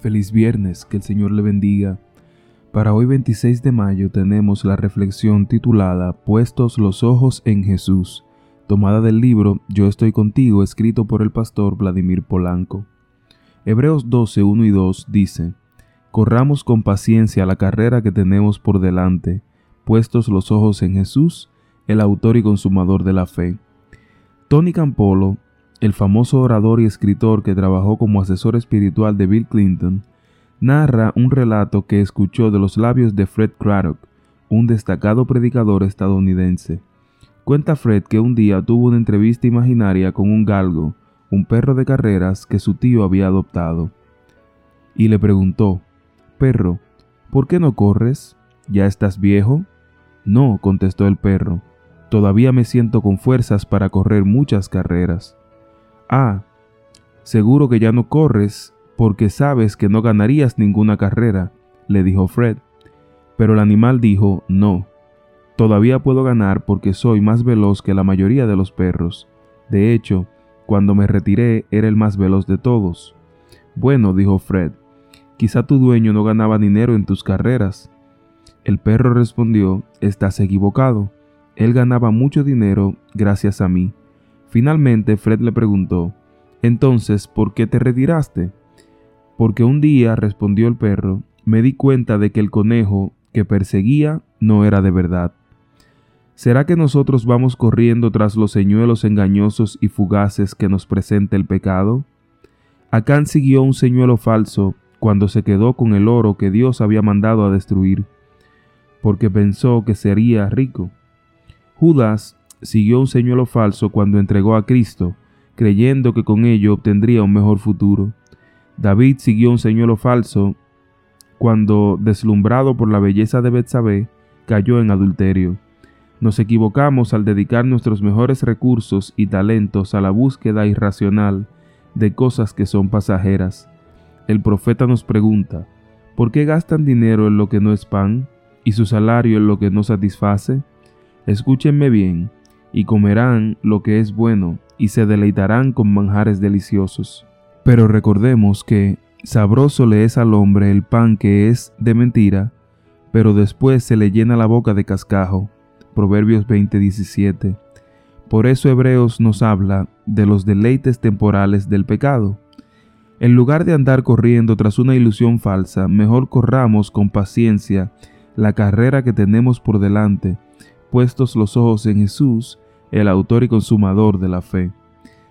Feliz viernes, que el Señor le bendiga. Para hoy 26 de mayo tenemos la reflexión titulada Puestos los ojos en Jesús, tomada del libro Yo estoy contigo, escrito por el pastor Vladimir Polanco. Hebreos 12, 1 y 2 dice, Corramos con paciencia la carrera que tenemos por delante, puestos los ojos en Jesús, el autor y consumador de la fe. Tony Campolo el famoso orador y escritor que trabajó como asesor espiritual de Bill Clinton, narra un relato que escuchó de los labios de Fred Craddock, un destacado predicador estadounidense. Cuenta Fred que un día tuvo una entrevista imaginaria con un galgo, un perro de carreras que su tío había adoptado. Y le preguntó, Perro, ¿por qué no corres? ¿Ya estás viejo? No, contestó el perro, todavía me siento con fuerzas para correr muchas carreras. Ah, seguro que ya no corres porque sabes que no ganarías ninguna carrera, le dijo Fred. Pero el animal dijo, no, todavía puedo ganar porque soy más veloz que la mayoría de los perros. De hecho, cuando me retiré era el más veloz de todos. Bueno, dijo Fred, quizá tu dueño no ganaba dinero en tus carreras. El perro respondió, estás equivocado. Él ganaba mucho dinero gracias a mí. Finalmente Fred le preguntó, Entonces, ¿por qué te retiraste? Porque un día, respondió el perro, me di cuenta de que el conejo que perseguía no era de verdad. ¿Será que nosotros vamos corriendo tras los señuelos engañosos y fugaces que nos presenta el pecado? Acán siguió un señuelo falso cuando se quedó con el oro que Dios había mandado a destruir, porque pensó que sería rico. Judas siguió un señuelo falso cuando entregó a Cristo, creyendo que con ello obtendría un mejor futuro. David siguió un señuelo falso cuando, deslumbrado por la belleza de Betsabé, cayó en adulterio. Nos equivocamos al dedicar nuestros mejores recursos y talentos a la búsqueda irracional de cosas que son pasajeras. El profeta nos pregunta, ¿por qué gastan dinero en lo que no es pan y su salario en lo que no satisface? Escúchenme bien, y comerán lo que es bueno, y se deleitarán con manjares deliciosos. Pero recordemos que sabroso le es al hombre el pan que es de mentira, pero después se le llena la boca de cascajo. Proverbios 20:17. Por eso Hebreos nos habla de los deleites temporales del pecado. En lugar de andar corriendo tras una ilusión falsa, mejor corramos con paciencia la carrera que tenemos por delante, puestos los ojos en Jesús, el autor y consumador de la fe.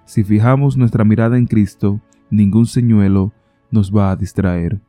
Si fijamos nuestra mirada en Cristo, ningún señuelo nos va a distraer.